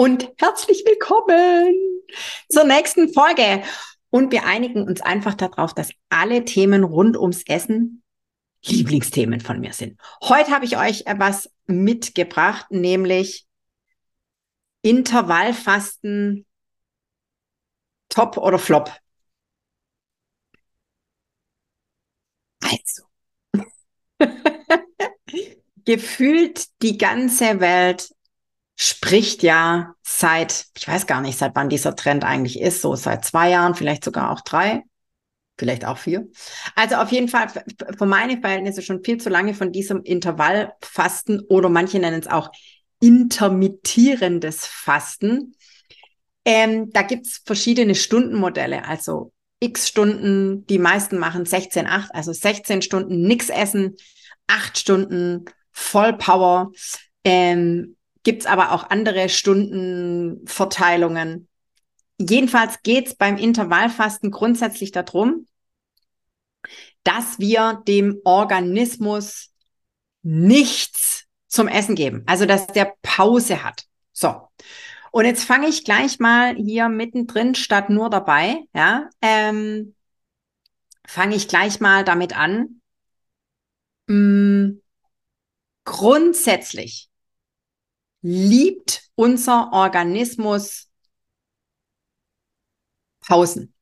Und herzlich willkommen zur nächsten Folge. Und wir einigen uns einfach darauf, dass alle Themen rund ums Essen Lieblingsthemen von mir sind. Heute habe ich euch etwas mitgebracht, nämlich Intervallfasten, Top oder Flop. Also, gefühlt die ganze Welt spricht ja seit, ich weiß gar nicht, seit wann dieser Trend eigentlich ist, so seit zwei Jahren, vielleicht sogar auch drei, vielleicht auch vier. Also auf jeden Fall für meine Verhältnisse schon viel zu lange von diesem Intervallfasten oder manche nennen es auch intermittierendes Fasten. Ähm, da gibt's verschiedene Stundenmodelle, also x Stunden, die meisten machen 16, 8, also 16 Stunden nix essen, 8 Stunden Vollpower. Ähm, gibt es aber auch andere Stundenverteilungen. Jedenfalls geht es beim Intervallfasten grundsätzlich darum, dass wir dem Organismus nichts zum Essen geben. Also, dass der Pause hat. So. Und jetzt fange ich gleich mal hier mittendrin statt nur dabei, ja, ähm, fange ich gleich mal damit an. Hm, grundsätzlich liebt unser Organismus Pausen.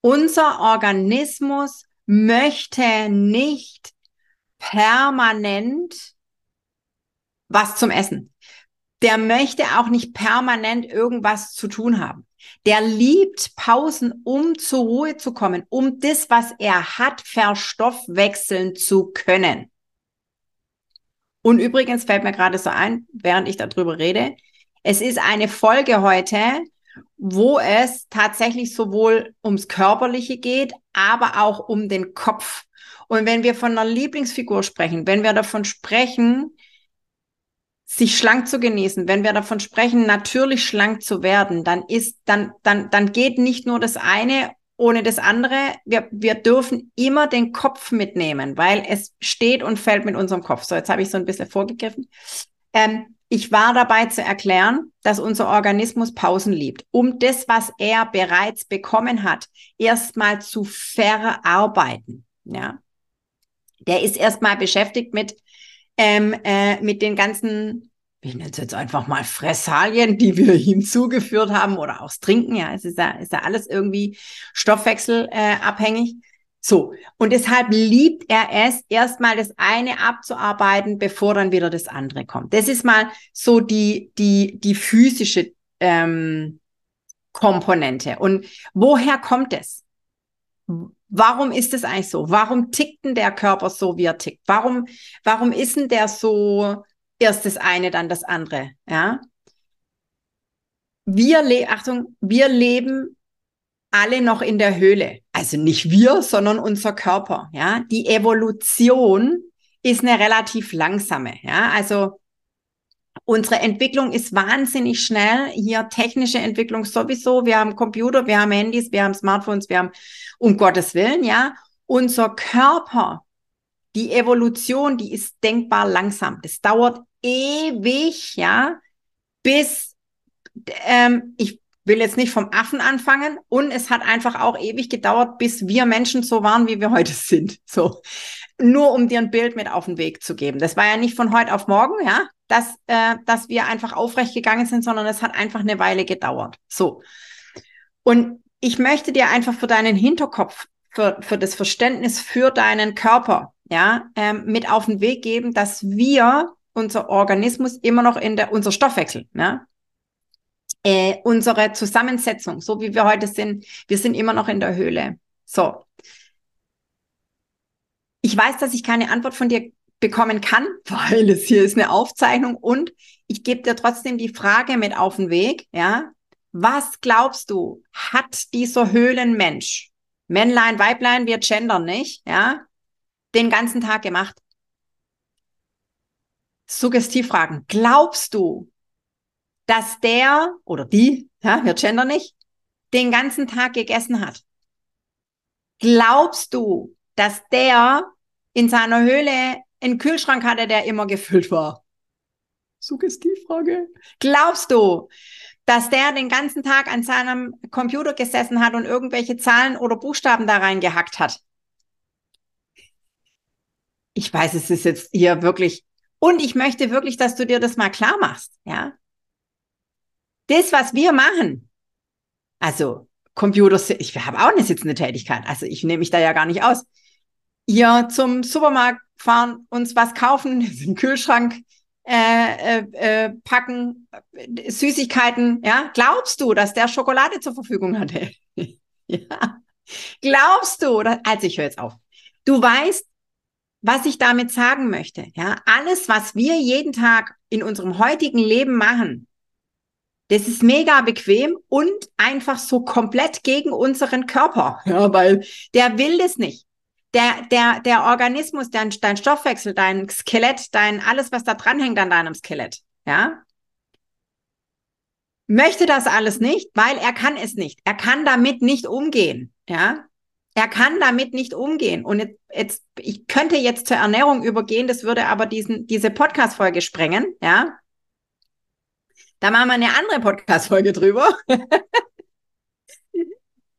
Unser Organismus möchte nicht permanent was zum Essen. Der möchte auch nicht permanent irgendwas zu tun haben. Der liebt Pausen, um zur Ruhe zu kommen, um das, was er hat, verstoffwechseln zu können. Und übrigens fällt mir gerade so ein, während ich darüber rede, es ist eine Folge heute, wo es tatsächlich sowohl ums Körperliche geht, aber auch um den Kopf. Und wenn wir von einer Lieblingsfigur sprechen, wenn wir davon sprechen, sich schlank zu genießen, wenn wir davon sprechen, natürlich schlank zu werden, dann ist, dann, dann, dann geht nicht nur das eine ohne das andere. Wir, wir dürfen immer den Kopf mitnehmen, weil es steht und fällt mit unserem Kopf. So, jetzt habe ich so ein bisschen vorgegriffen. Ähm, ich war dabei zu erklären, dass unser Organismus Pausen liebt, um das, was er bereits bekommen hat, erstmal zu verarbeiten. Ja, der ist erstmal beschäftigt mit ähm, äh, mit den ganzen ich nenne es jetzt einfach mal Fressalien, die wir ihm zugeführt haben oder auch das Trinken, ja, es ist ja, ist ja alles irgendwie stoffwechselabhängig. Äh, so, und deshalb liebt er es, erstmal das eine abzuarbeiten, bevor dann wieder das andere kommt. Das ist mal so die, die, die physische ähm, Komponente. Und woher kommt es? Warum ist es eigentlich so? Warum tickt denn der Körper so, wie er tickt? Warum, warum ist denn der so, erst das eine, dann das andere. Ja. Wir, le Achtung, wir leben alle noch in der Höhle. Also nicht wir, sondern unser Körper. Ja. Die Evolution ist eine relativ langsame. Ja. Also Unsere Entwicklung ist wahnsinnig schnell. Hier technische Entwicklung sowieso. Wir haben Computer, wir haben Handys, wir haben Smartphones, wir haben, um Gottes Willen, ja. Unser Körper, die Evolution, die ist denkbar langsam. Das dauert ewig, ja, bis ähm, ich will jetzt nicht vom Affen anfangen und es hat einfach auch ewig gedauert, bis wir Menschen so waren, wie wir heute sind. So. Nur um dir ein Bild mit auf den Weg zu geben. Das war ja nicht von heute auf morgen, ja, dass, äh, dass wir einfach aufrecht gegangen sind, sondern es hat einfach eine Weile gedauert. So. Und ich möchte dir einfach für deinen Hinterkopf, für, für das Verständnis für deinen Körper, ja, ähm, mit auf den Weg geben, dass wir unser Organismus immer noch in der, unser Stoffwechsel, ja, äh, unsere Zusammensetzung, so wie wir heute sind, wir sind immer noch in der Höhle. So. Ich weiß, dass ich keine Antwort von dir bekommen kann, weil es hier ist eine Aufzeichnung und ich gebe dir trotzdem die Frage mit auf den Weg, ja. Was glaubst du, hat dieser Höhlenmensch, Männlein, Weiblein, wir gendern nicht, ja, den ganzen Tag gemacht? Suggestivfragen. Glaubst du, dass der oder die, ja, wir gendern nicht, den ganzen Tag gegessen hat? Glaubst du, dass der in seiner Höhle einen Kühlschrank hatte, der immer gefüllt war? Suggestivfrage. Glaubst du, dass der den ganzen Tag an seinem Computer gesessen hat und irgendwelche Zahlen oder Buchstaben da reingehackt hat? Ich weiß, es ist jetzt hier wirklich, und ich möchte wirklich, dass du dir das mal klar machst, ja? Das, was wir machen, also Computer, ich habe auch eine sitzende Tätigkeit, also ich nehme mich da ja gar nicht aus. Hier zum Supermarkt fahren, uns was kaufen, den Kühlschrank äh, äh, äh, packen, Süßigkeiten, ja? Glaubst du, dass der Schokolade zur Verfügung hatte? ja. Glaubst du, dass, also ich höre jetzt auf. Du weißt, was ich damit sagen möchte, ja? Alles, was wir jeden Tag in unserem heutigen Leben machen, das ist mega bequem und einfach so komplett gegen unseren Körper. Ja, weil der will das nicht. Der, der, der Organismus, dein, dein Stoffwechsel, dein Skelett, dein, alles, was da dranhängt an deinem Skelett, ja, möchte das alles nicht, weil er kann es nicht. Er kann damit nicht umgehen, ja. Er kann damit nicht umgehen. Und jetzt, jetzt ich könnte jetzt zur Ernährung übergehen, das würde aber diesen, diese Podcast-Folge sprengen, ja. Da machen wir eine andere Podcast-Folge drüber.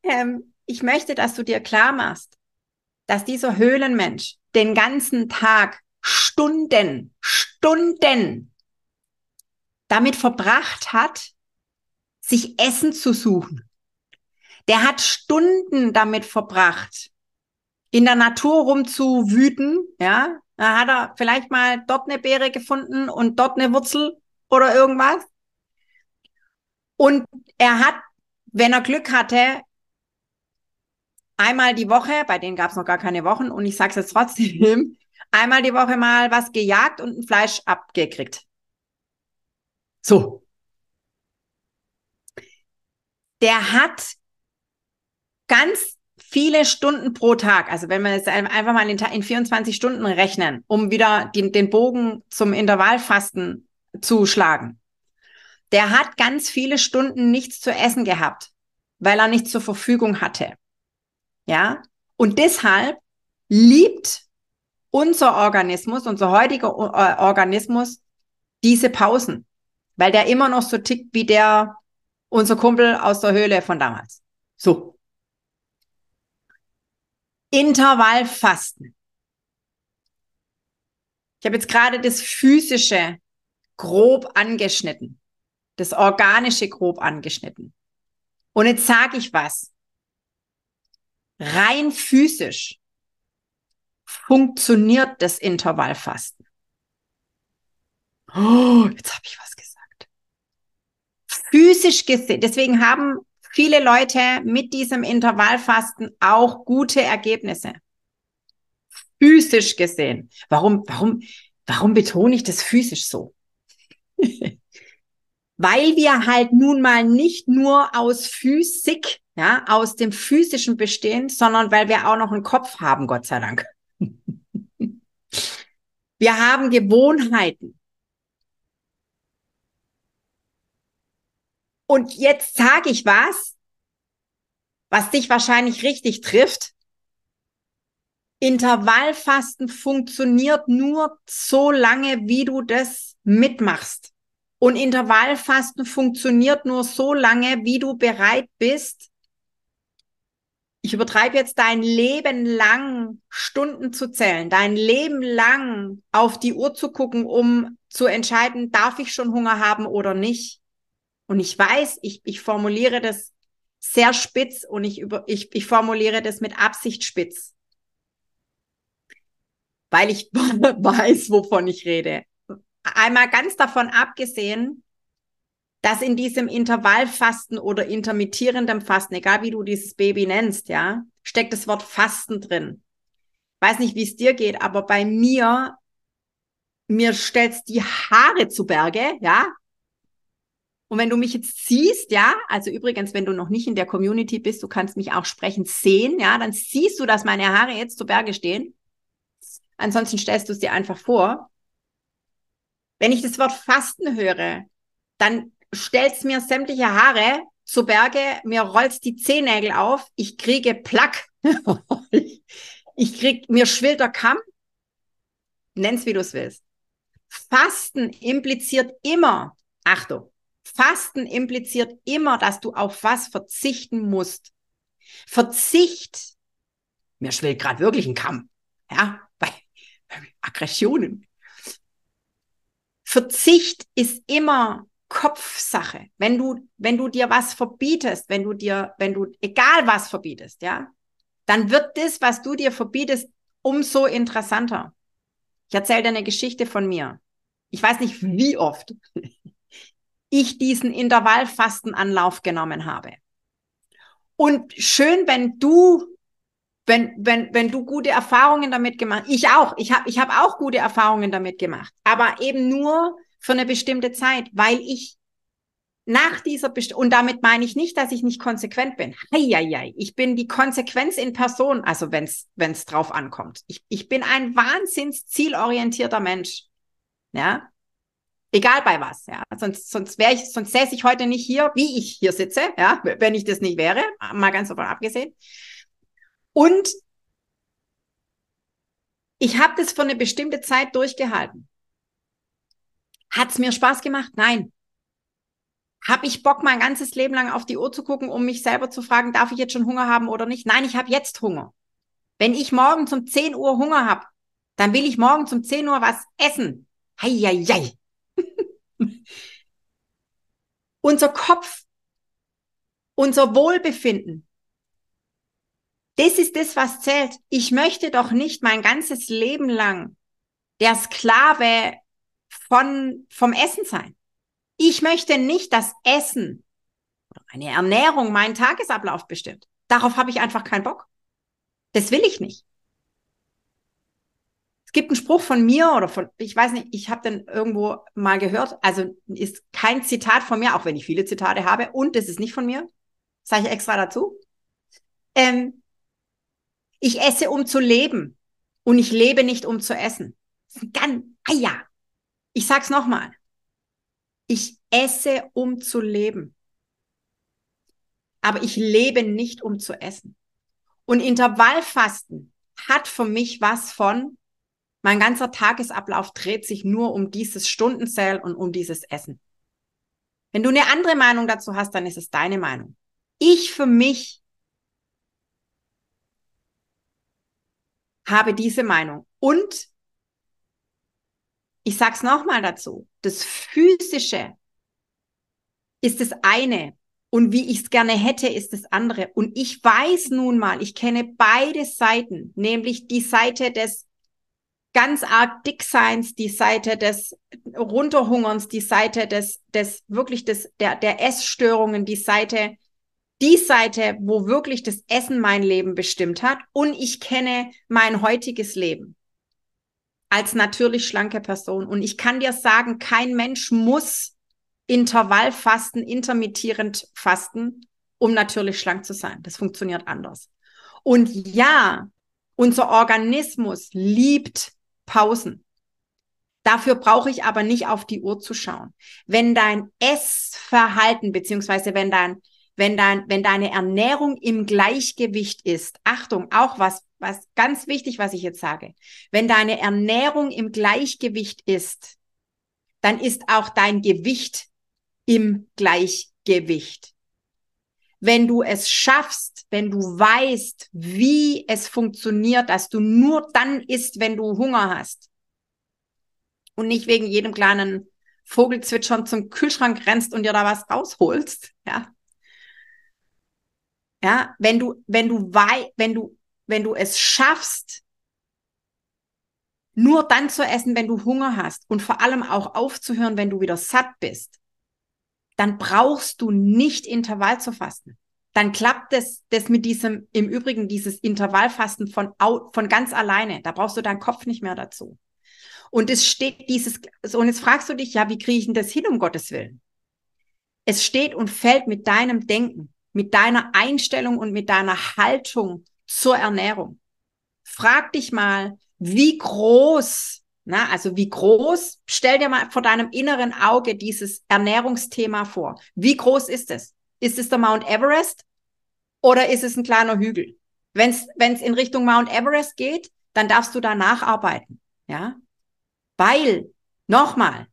ähm, ich möchte, dass du dir klar machst, dass dieser Höhlenmensch den ganzen Tag Stunden, Stunden damit verbracht hat, sich Essen zu suchen. Der hat Stunden damit verbracht, in der Natur rumzuwüten, ja. Da hat er vielleicht mal dort eine Beere gefunden und dort eine Wurzel oder irgendwas. Und er hat, wenn er Glück hatte, einmal die Woche, bei denen gab es noch gar keine Wochen, und ich sage es jetzt trotzdem, einmal die Woche mal was gejagt und ein Fleisch abgekriegt. So. Der hat ganz viele Stunden pro Tag, also wenn wir jetzt einfach mal in, in 24 Stunden rechnen, um wieder den, den Bogen zum Intervallfasten zu schlagen der hat ganz viele Stunden nichts zu essen gehabt, weil er nichts zur Verfügung hatte. Ja? Und deshalb liebt unser Organismus, unser heutiger äh, Organismus diese Pausen, weil der immer noch so tickt wie der unser Kumpel aus der Höhle von damals. So. Intervallfasten. Ich habe jetzt gerade das physische grob angeschnitten das Organische grob angeschnitten. Und jetzt sage ich was. Rein physisch funktioniert das Intervallfasten. Oh, jetzt habe ich was gesagt. Physisch gesehen, deswegen haben viele Leute mit diesem Intervallfasten auch gute Ergebnisse. Physisch gesehen. Warum, warum, warum betone ich das physisch so? weil wir halt nun mal nicht nur aus Physik, ja, aus dem Physischen bestehen, sondern weil wir auch noch einen Kopf haben, Gott sei Dank. wir haben Gewohnheiten. Und jetzt sage ich was, was dich wahrscheinlich richtig trifft. Intervallfasten funktioniert nur so lange, wie du das mitmachst. Und Intervallfasten funktioniert nur so lange, wie du bereit bist, ich übertreibe jetzt dein Leben lang Stunden zu zählen, dein Leben lang auf die Uhr zu gucken, um zu entscheiden, darf ich schon Hunger haben oder nicht. Und ich weiß, ich, ich formuliere das sehr spitz und ich, über, ich, ich formuliere das mit Absicht spitz. Weil ich weiß, wovon ich rede einmal ganz davon abgesehen, dass in diesem Intervallfasten oder intermittierendem Fasten, egal wie du dieses Baby nennst, ja, steckt das Wort Fasten drin. Weiß nicht, wie es dir geht, aber bei mir, mir stellt's die Haare zu Berge, ja. Und wenn du mich jetzt siehst, ja, also übrigens, wenn du noch nicht in der Community bist, du kannst mich auch sprechen sehen, ja, dann siehst du, dass meine Haare jetzt zu Berge stehen. Ansonsten stellst du es dir einfach vor. Wenn ich das Wort Fasten höre, dann stellst mir sämtliche Haare zu Berge, mir rollst die Zehennägel auf, ich kriege Plack, ich krieg, mir schwillt der Kamm, nenn's wie du es willst. Fasten impliziert immer, Achtung, Fasten impliziert immer, dass du auf was verzichten musst. Verzicht, mir schwillt gerade wirklich ein Kamm, ja, bei Aggressionen. Verzicht ist immer Kopfsache. Wenn du, wenn du dir was verbietest, wenn du dir, wenn du egal was verbietest, ja, dann wird das, was du dir verbietest, umso interessanter. Ich erzähle dir eine Geschichte von mir. Ich weiß nicht, wie oft ich diesen Intervallfastenanlauf genommen habe. Und schön, wenn du, wenn, wenn, wenn du gute Erfahrungen damit gemacht, ich auch, ich habe ich hab auch gute Erfahrungen damit gemacht, aber eben nur für eine bestimmte Zeit, weil ich nach dieser Best und damit meine ich nicht, dass ich nicht konsequent bin. Heieiei, ich bin die Konsequenz in Person, also wenn es drauf ankommt. Ich, ich bin ein wahnsinns zielorientierter Mensch. Ja? Egal bei was, ja. Sonst sonst wäre ich sonst säße ich heute nicht hier, wie ich hier sitze, ja, wenn ich das nicht wäre, mal ganz davon abgesehen. Und ich habe das für eine bestimmte Zeit durchgehalten. Hat es mir Spaß gemacht? Nein. Habe ich Bock, mein ganzes Leben lang auf die Uhr zu gucken, um mich selber zu fragen, darf ich jetzt schon Hunger haben oder nicht? Nein, ich habe jetzt Hunger. Wenn ich morgen um 10 Uhr Hunger habe, dann will ich morgen um 10 Uhr was essen. Heieiei. unser Kopf, unser Wohlbefinden, das ist das, was zählt. Ich möchte doch nicht mein ganzes Leben lang der Sklave von, vom Essen sein. Ich möchte nicht, dass Essen oder eine Ernährung meinen Tagesablauf bestimmt. Darauf habe ich einfach keinen Bock. Das will ich nicht. Gibt einen Spruch von mir oder von, ich weiß nicht, ich habe den irgendwo mal gehört, also ist kein Zitat von mir, auch wenn ich viele Zitate habe, und es ist nicht von mir, sage ich extra dazu. Ähm, ich esse, um zu leben und ich lebe nicht, um zu essen. Ganz, ah ja, ich sag's nochmal. Ich esse, um zu leben. Aber ich lebe nicht, um zu essen. Und Intervallfasten hat für mich was von, mein ganzer Tagesablauf dreht sich nur um dieses Stundenzell und um dieses Essen. Wenn du eine andere Meinung dazu hast, dann ist es deine Meinung. Ich für mich habe diese Meinung. Und ich sag's nochmal dazu, das Physische ist das eine und wie ich es gerne hätte, ist das andere. Und ich weiß nun mal, ich kenne beide Seiten, nämlich die Seite des ganz arg Dickseins, die Seite des Runterhungerns, die Seite des, des wirklich des, der, der Essstörungen, die Seite, die Seite, wo wirklich das Essen mein Leben bestimmt hat. Und ich kenne mein heutiges Leben als natürlich schlanke Person. Und ich kann dir sagen, kein Mensch muss Intervallfasten, intermittierend fasten, um natürlich schlank zu sein. Das funktioniert anders. Und ja, unser Organismus liebt Pausen. Dafür brauche ich aber nicht auf die Uhr zu schauen. Wenn dein Essverhalten, beziehungsweise wenn dein, wenn dein, wenn deine Ernährung im Gleichgewicht ist, Achtung, auch was was ganz wichtig, was ich jetzt sage. Wenn deine Ernährung im Gleichgewicht ist, dann ist auch dein Gewicht im Gleichgewicht. Wenn du es schaffst, wenn du weißt, wie es funktioniert, dass du nur dann isst, wenn du Hunger hast und nicht wegen jedem kleinen Vogelzwitschern zum Kühlschrank rennst und dir da was rausholst, ja. Ja, wenn du, wenn du wei wenn du wenn du es schaffst, nur dann zu essen, wenn du Hunger hast und vor allem auch aufzuhören, wenn du wieder satt bist, dann brauchst du nicht Intervall zu fasten. Dann klappt das, das mit diesem, im Übrigen dieses Intervallfasten von, von ganz alleine. Da brauchst du deinen Kopf nicht mehr dazu. Und es steht dieses, so, und jetzt fragst du dich, ja, wie kriege ich denn das hin, um Gottes Willen? Es steht und fällt mit deinem Denken, mit deiner Einstellung und mit deiner Haltung zur Ernährung. Frag dich mal, wie groß, na, also wie groß, stell dir mal vor deinem inneren Auge dieses Ernährungsthema vor. Wie groß ist es? Ist es der Mount Everest oder ist es ein kleiner Hügel? Wenn es in Richtung Mount Everest geht, dann darfst du da nacharbeiten. Ja? Weil, nochmal,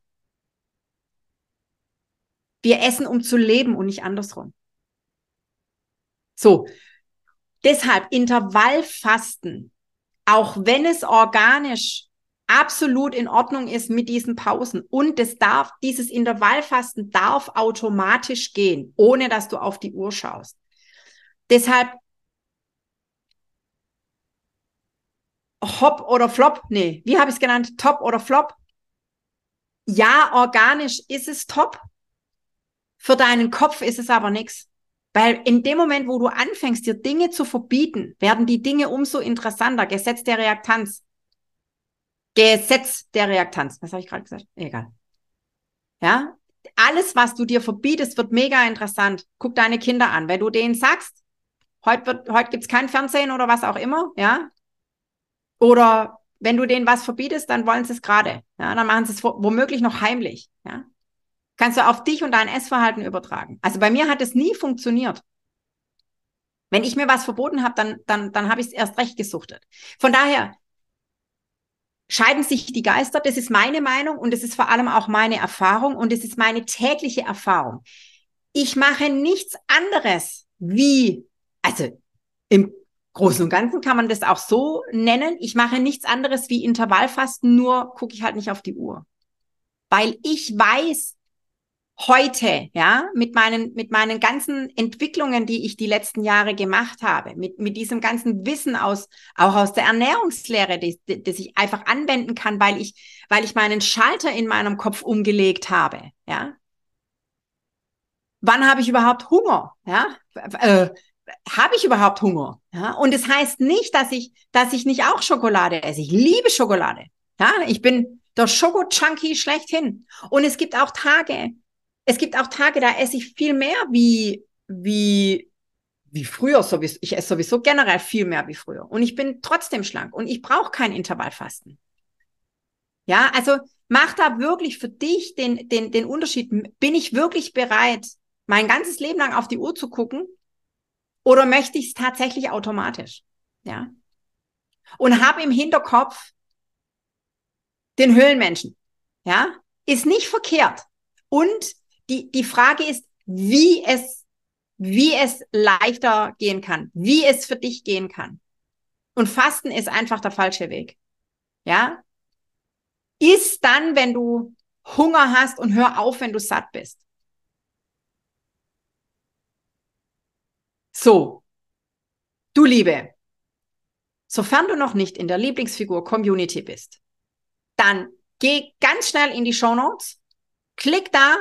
wir essen, um zu leben und nicht andersrum. So. Deshalb Intervallfasten, auch wenn es organisch absolut in Ordnung ist mit diesen Pausen und es darf, dieses Intervallfasten darf automatisch gehen, ohne dass du auf die Uhr schaust. Deshalb Hop oder Flop, nee, wie habe ich es genannt? Top oder Flop? Ja, organisch ist es top. Für deinen Kopf ist es aber nichts. Weil in dem Moment, wo du anfängst, dir Dinge zu verbieten, werden die Dinge umso interessanter. Gesetz der Reaktanz. Gesetz der Reaktanz. Was habe ich gerade gesagt? Egal. Ja? Alles, was du dir verbietest, wird mega interessant. Guck deine Kinder an. Wenn du denen sagst, heute, wird, heute gibt's kein Fernsehen oder was auch immer, ja, oder wenn du denen was verbietest, dann wollen sie es gerade. Ja, dann machen sie es womöglich noch heimlich. Ja, kannst du auf dich und dein Essverhalten übertragen. Also bei mir hat es nie funktioniert. Wenn ich mir was verboten habe, dann, dann, dann habe ich es erst recht gesuchtet. Von daher scheiden sich die Geister. Das ist meine Meinung und das ist vor allem auch meine Erfahrung und das ist meine tägliche Erfahrung. Ich mache nichts anderes wie, also im Großen und Ganzen kann man das auch so nennen. Ich mache nichts anderes wie Intervallfasten, nur gucke ich halt nicht auf die Uhr. Weil ich weiß heute, ja, mit meinen, mit meinen ganzen Entwicklungen, die ich die letzten Jahre gemacht habe, mit, mit diesem ganzen Wissen aus, auch aus der Ernährungslehre, das, das ich einfach anwenden kann, weil ich, weil ich meinen Schalter in meinem Kopf umgelegt habe, ja. Wann habe ich überhaupt Hunger? Ja, äh, habe ich überhaupt Hunger? Ja, und es das heißt nicht, dass ich, dass ich nicht auch Schokolade esse. Ich liebe Schokolade. Ja, ich bin der Schoko-Junkie schlechthin. Und es gibt auch Tage, es gibt auch Tage, da esse ich viel mehr wie, wie, wie früher sowieso. Ich esse sowieso generell viel mehr wie früher. Und ich bin trotzdem schlank und ich brauche kein Intervallfasten. Ja, also mach da wirklich für dich den, den, den Unterschied. Bin ich wirklich bereit, mein ganzes Leben lang auf die Uhr zu gucken oder möchte ich es tatsächlich automatisch? Ja. Und habe im Hinterkopf den Höhlenmenschen. Ja. Ist nicht verkehrt. Und die, die Frage ist, wie es, wie es leichter gehen kann, wie es für dich gehen kann. Und Fasten ist einfach der falsche Weg. Ja. Ist dann, wenn du Hunger hast und hör auf, wenn du satt bist. So, du Liebe, sofern du noch nicht in der Lieblingsfigur Community bist, dann geh ganz schnell in die Show Notes, klick da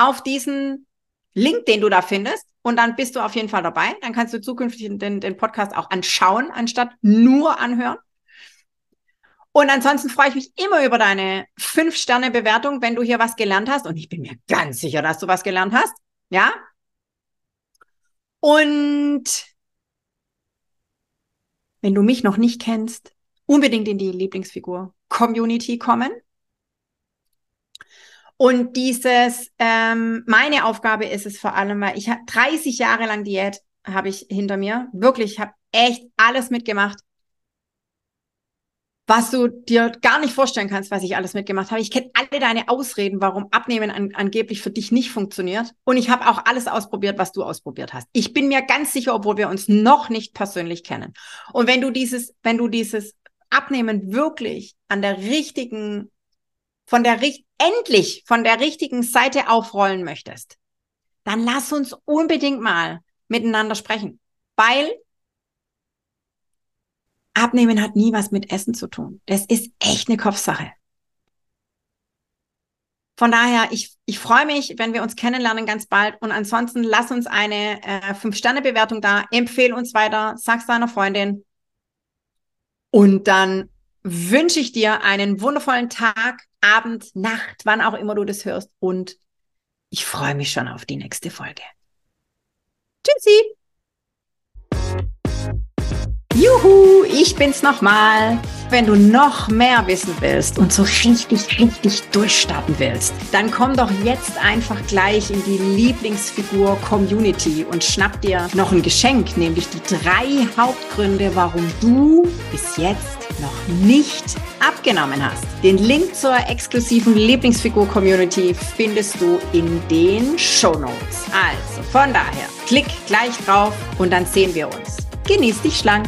auf diesen Link, den du da findest, und dann bist du auf jeden Fall dabei. Dann kannst du zukünftig den, den Podcast auch anschauen, anstatt nur anhören. Und ansonsten freue ich mich immer über deine 5-Sterne-Bewertung, wenn du hier was gelernt hast. Und ich bin mir ganz sicher, dass du was gelernt hast. Ja, und wenn du mich noch nicht kennst, unbedingt in die Lieblingsfigur Community kommen. Und dieses, ähm, meine Aufgabe ist es vor allem, weil ich habe 30 Jahre lang Diät habe ich hinter mir. Wirklich, ich habe echt alles mitgemacht was du dir gar nicht vorstellen kannst, was ich alles mitgemacht habe. Ich kenne alle deine Ausreden, warum Abnehmen an, angeblich für dich nicht funktioniert. Und ich habe auch alles ausprobiert, was du ausprobiert hast. Ich bin mir ganz sicher, obwohl wir uns noch nicht persönlich kennen. Und wenn du dieses, wenn du dieses Abnehmen wirklich an der richtigen, von der endlich von der richtigen Seite aufrollen möchtest, dann lass uns unbedingt mal miteinander sprechen. Weil Abnehmen hat nie was mit Essen zu tun. Das ist echt eine Kopfsache. Von daher, ich, ich freue mich, wenn wir uns kennenlernen ganz bald. Und ansonsten lass uns eine äh, 5-Sterne-Bewertung da, empfehle uns weiter, sag's deiner Freundin. Und dann wünsche ich dir einen wundervollen Tag, Abend, Nacht, wann auch immer du das hörst. Und Ich freue mich schon auf die nächste Folge. Tschüssi! Juhu, ich bin's nochmal. Wenn du noch mehr wissen willst und so richtig, richtig durchstarten willst, dann komm doch jetzt einfach gleich in die Lieblingsfigur Community und schnapp dir noch ein Geschenk, nämlich die drei Hauptgründe, warum du bis jetzt noch nicht abgenommen hast. Den Link zur exklusiven Lieblingsfigur Community findest du in den Show Notes. Also von daher, klick gleich drauf und dann sehen wir uns. Genieß dich schlank.